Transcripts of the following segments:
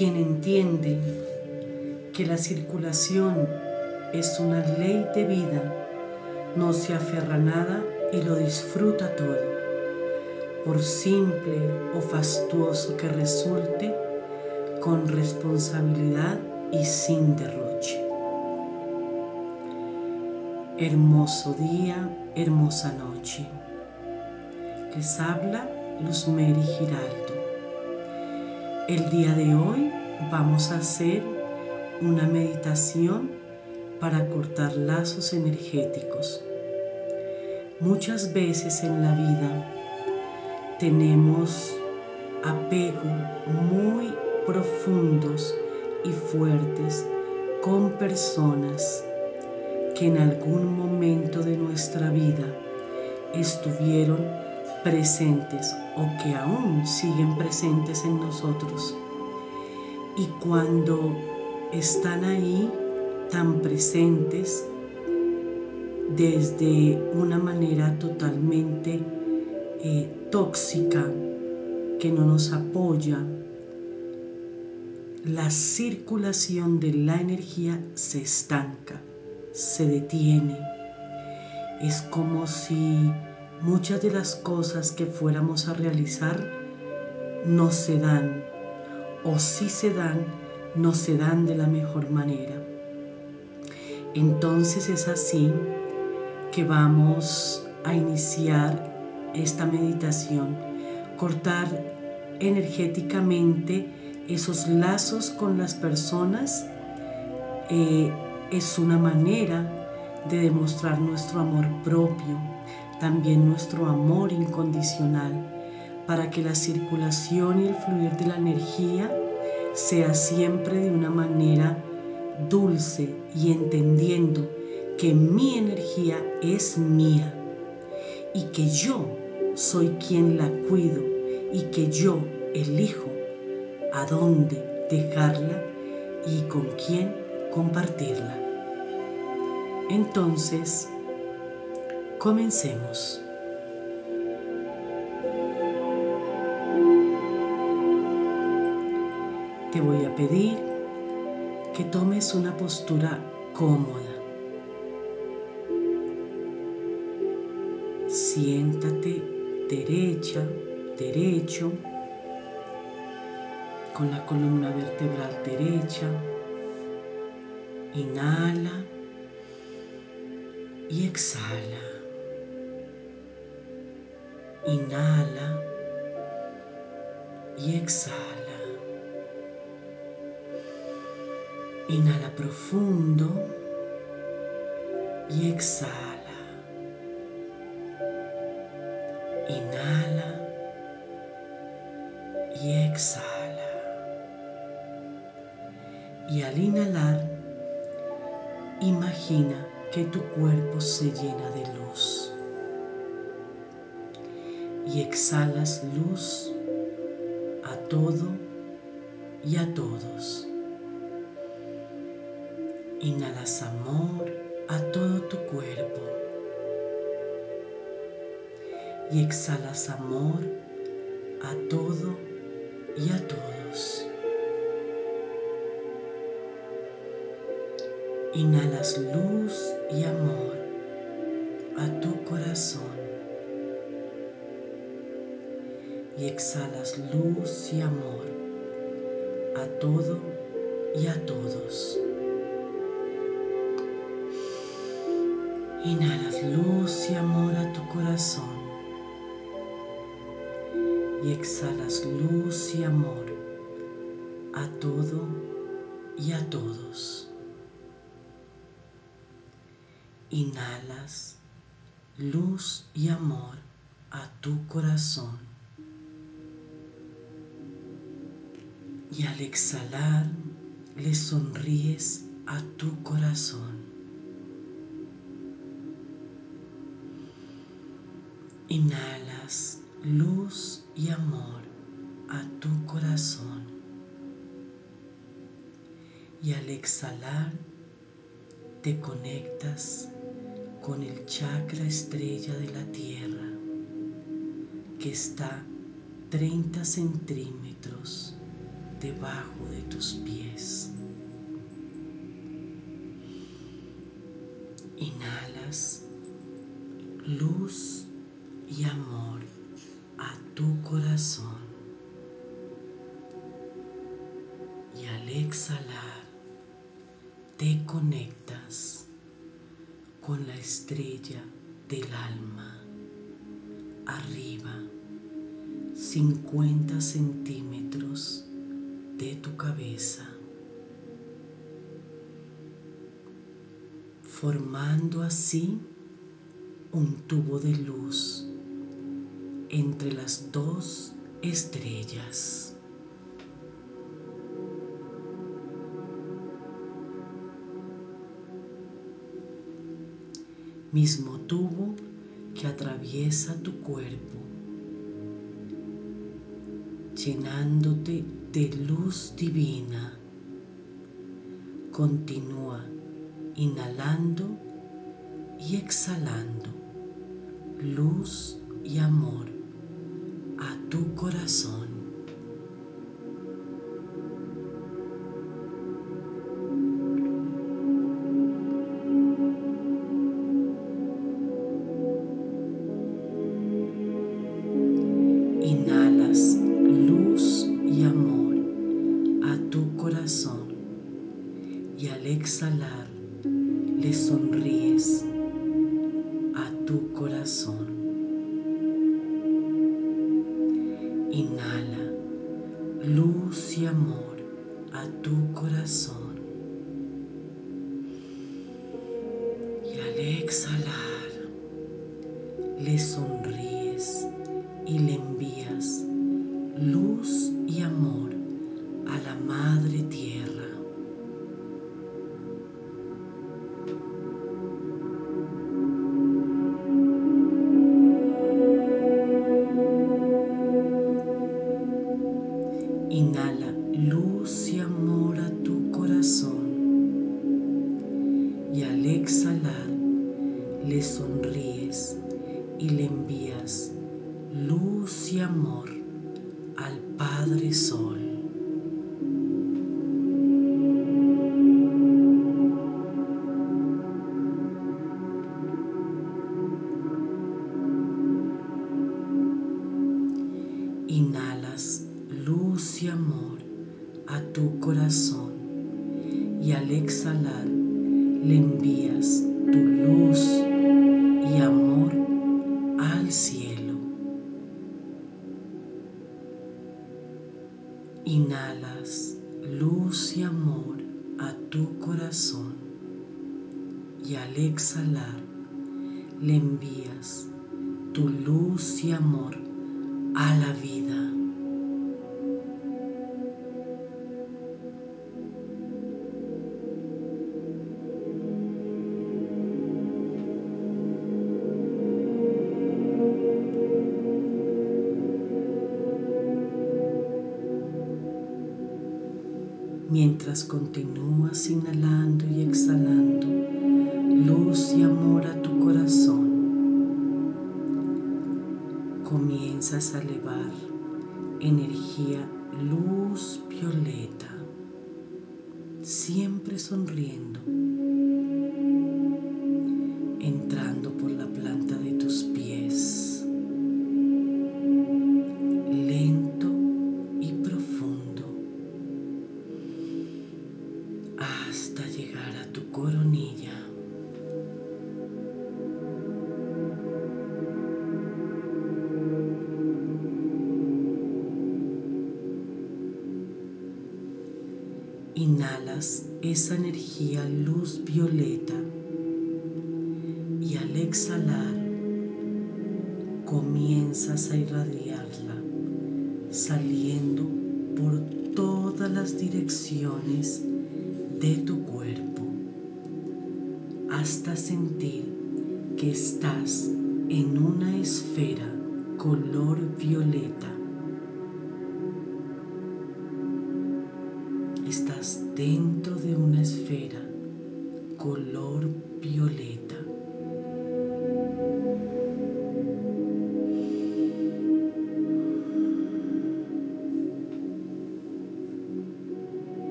quien entiende que la circulación es una ley de vida, no se aferra a nada y lo disfruta todo, por simple o fastuoso que resulte, con responsabilidad y sin derroche. Hermoso día, hermosa noche. Les habla Luz Giraldo. El día de hoy vamos a hacer una meditación para cortar lazos energéticos. Muchas veces en la vida tenemos apego muy profundos y fuertes con personas que en algún momento de nuestra vida estuvieron presentes o que aún siguen presentes en nosotros. Y cuando están ahí tan presentes desde una manera totalmente eh, tóxica que no nos apoya, la circulación de la energía se estanca se detiene. Es como si muchas de las cosas que fuéramos a realizar no se dan o si se dan, no se dan de la mejor manera. Entonces es así que vamos a iniciar esta meditación, cortar energéticamente esos lazos con las personas eh, es una manera de demostrar nuestro amor propio, también nuestro amor incondicional, para que la circulación y el fluir de la energía sea siempre de una manera dulce y entendiendo que mi energía es mía y que yo soy quien la cuido y que yo elijo a dónde dejarla y con quién compartirla. Entonces, comencemos. Te voy a pedir que tomes una postura cómoda. Siéntate derecha, derecho, con la columna vertebral derecha. Inhala y exhala. Inhala y exhala. Inhala profundo y exhala. Inhala y exhala. Y al inhalar, imagina que tu cuerpo se llena de luz y exhalas luz a todo y a todos. Inhalas amor a todo tu cuerpo y exhalas amor a todo y a todos. Inhalas luz Y exhalas luz y amor a todo y a todos. Inhalas luz y amor a tu corazón. Y exhalas luz y amor a todo y a todos. Inhalas luz y amor a tu corazón. Y al exhalar le sonríes a tu corazón. Inhalas luz y amor a tu corazón. Y al exhalar te conectas con el chakra estrella de la Tierra que está 30 centímetros debajo de tus pies. Inhalas luz y amor a tu corazón. Y al exhalar, te conectas con la estrella del alma arriba 50 centímetros de tu cabeza, formando así un tubo de luz entre las dos estrellas. Mismo tubo que atraviesa tu cuerpo, llenándote de luz divina. Continúa inhalando y exhalando luz y amor a tu corazón. Al exhalar le envías tu luz y amor a la vida. Mientras continúas inhalando comienzas a elevar energía luz violeta, siempre sonriendo, a irradiarla saliendo por todas las direcciones de tu cuerpo hasta sentir que estás en una esfera color violeta Estás dentro de una esfera color violeta.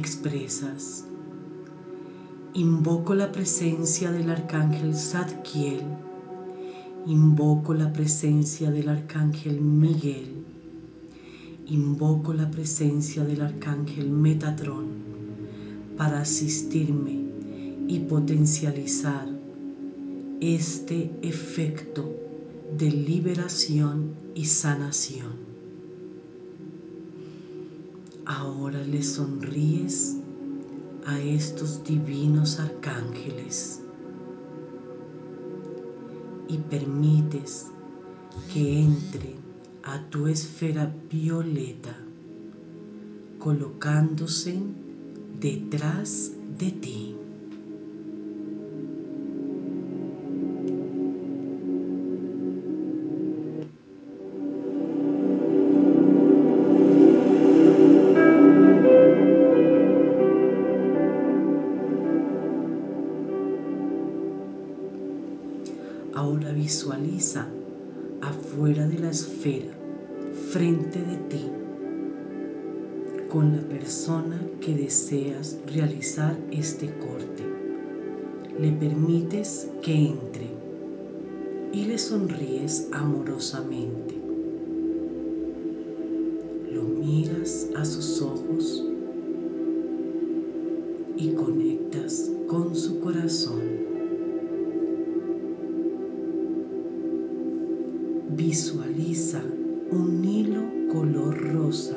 Expresas. Invoco la presencia del arcángel Zadkiel. Invoco la presencia del arcángel Miguel. Invoco la presencia del arcángel Metatrón para asistirme y potencializar este efecto de liberación y sanación. Ahora le sonríes a estos divinos arcángeles y permites que entre a tu esfera violeta colocándose detrás de ti. Esfera, frente de ti, con la persona que deseas realizar este corte. Le permites que entre y le sonríes amorosamente. Lo miras a sus ojos y conectas con su corazón. Visualiza un hilo color rosa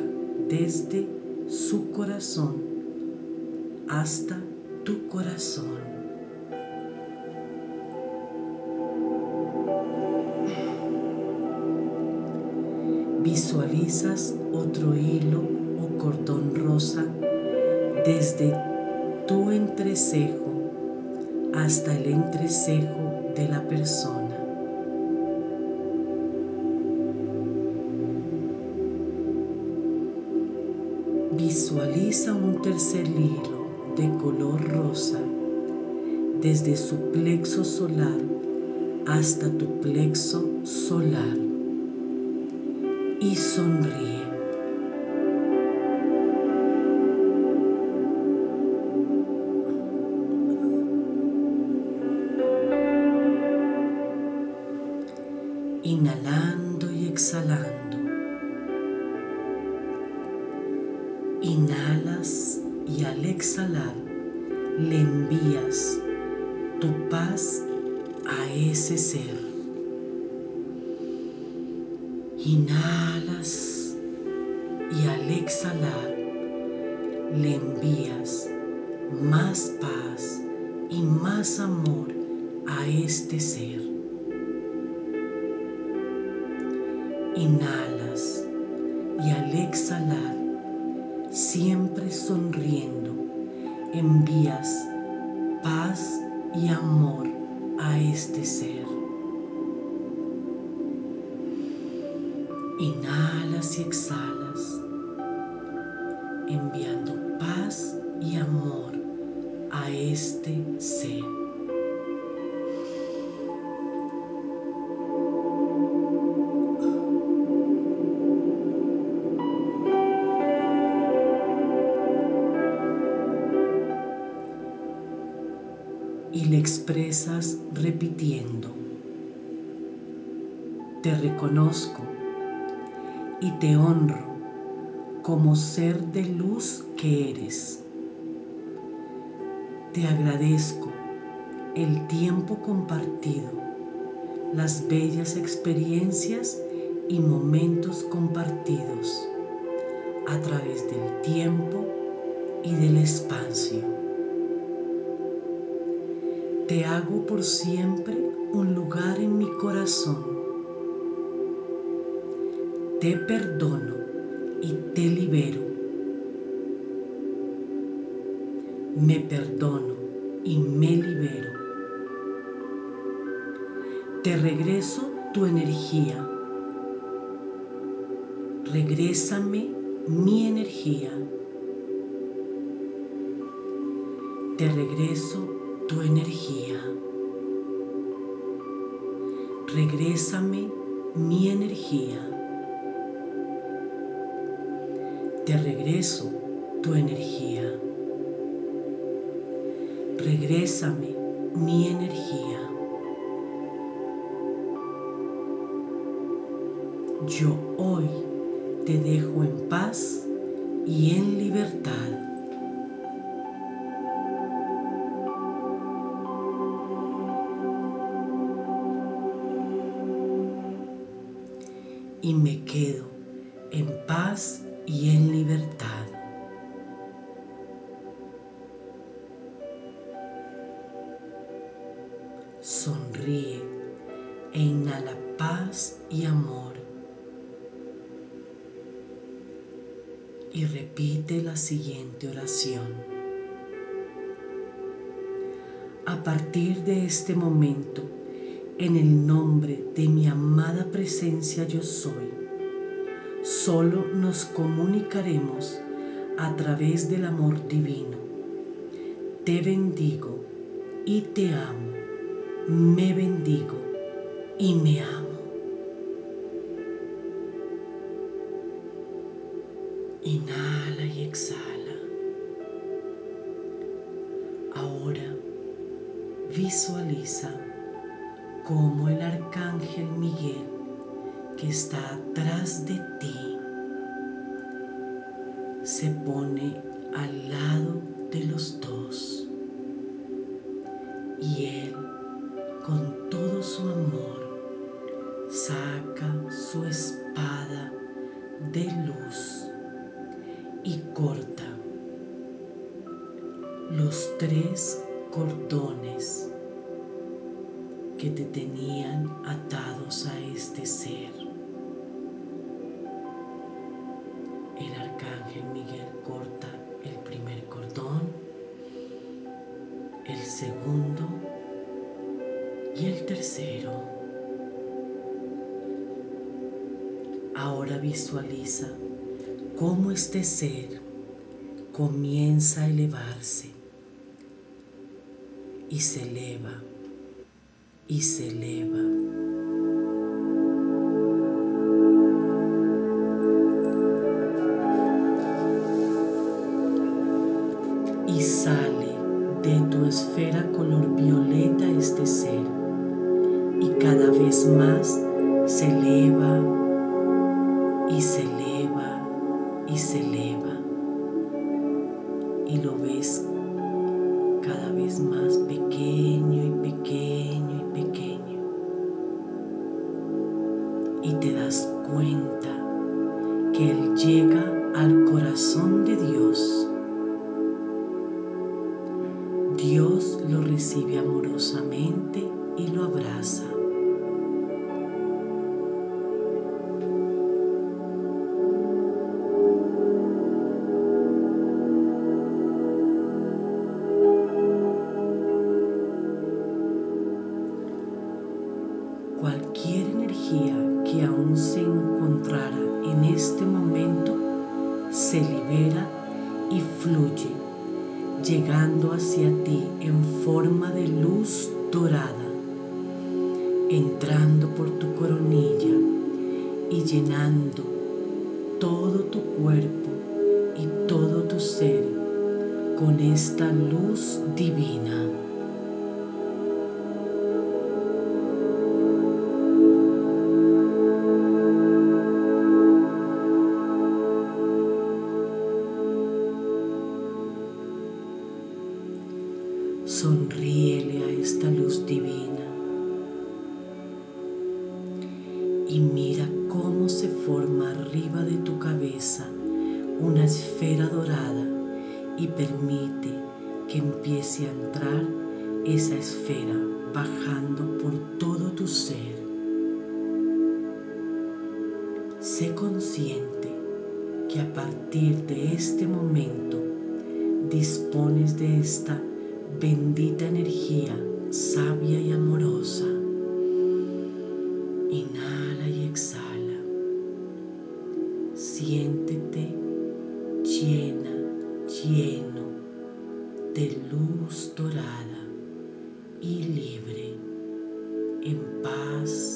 desde su corazón hasta tu corazón. Visualizas otro hilo o cordón rosa desde tu entrecejo hasta el entrecejo de la persona. Un tercer hilo de color rosa desde su plexo solar hasta tu plexo solar y sonríe. Inhalando y exhalando. Inhalas y al exhalar le envías tu paz a ese ser. Inhalas y al exhalar le envías más paz y más amor a este ser. Inhalas y al exhalar paz y amor a este ser. Inhalas y exhalas, enviando paz y amor a este ser. Repitiendo, te reconozco y te honro como ser de luz que eres. Te agradezco el tiempo compartido, las bellas experiencias y momentos compartidos a través del tiempo y del espacio. Te hago por siempre un lugar en mi corazón. Te perdono y te libero. Me perdono y me libero. Te regreso tu energía. Regrésame mi energía. Te regreso tu energía. Regrésame mi energía. Te regreso tu energía. Regrésame mi energía. Yo hoy te dejo en paz y en libertad. Y me quedo en paz y en libertad. Sonríe e inhala paz y amor. Y repite la siguiente oración. A partir de este momento, en el nombre de mi amada presencia yo soy, solo nos comunicaremos a través del amor divino. Te bendigo y te amo. Me bendigo y me amo. Inhala y exhala. Ahora visualiza cómo el arcángel Miguel que está atrás de ti. Se pone ser comienza a elevarse y se eleva y se eleva. Y sale de tu esfera color violeta este ser. Y cada vez más se eleva y se y Siéntete llena, lleno de luz dorada y libre, en paz,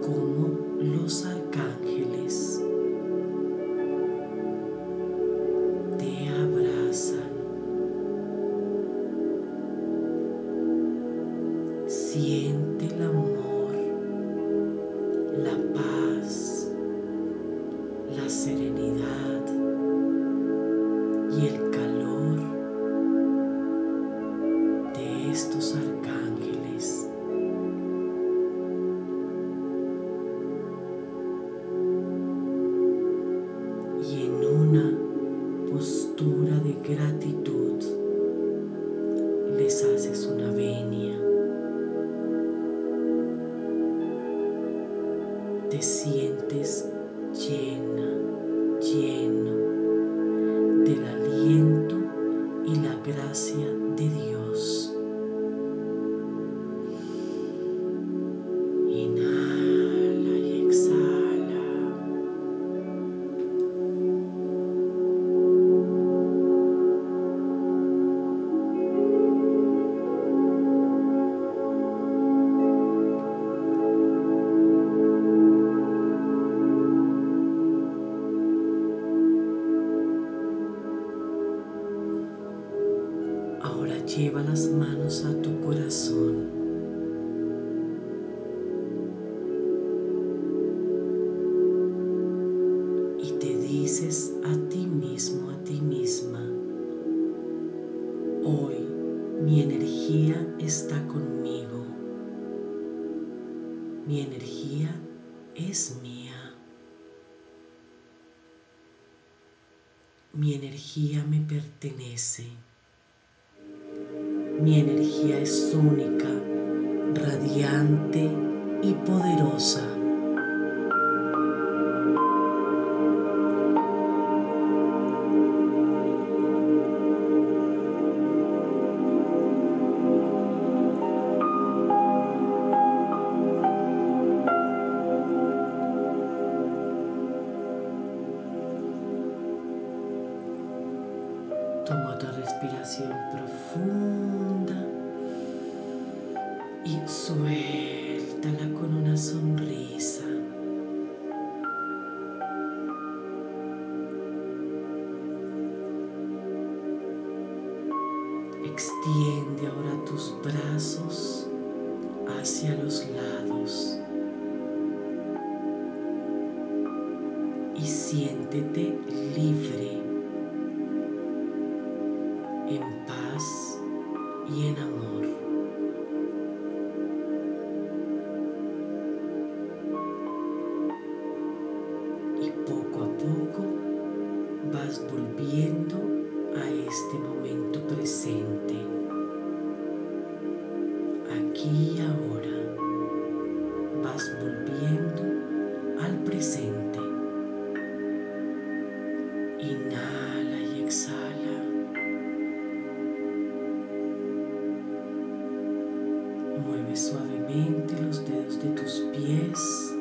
cómo los arcángeles Te sientes llena, lleno del aliento y la gracia de Dios. Dices a ti mismo, a ti misma, hoy mi energía está conmigo. Mi energía es mía. Mi energía me pertenece. Mi energía es única, radiante y poderosa. Toma otra respiración profunda y suéltala con una sonrisa. Extiende ahora tus brazos hacia los lados y siéntete aquí y ahora. Vas volviendo al presente. Inhala y exhala. Mueve suavemente los dedos de tus pies.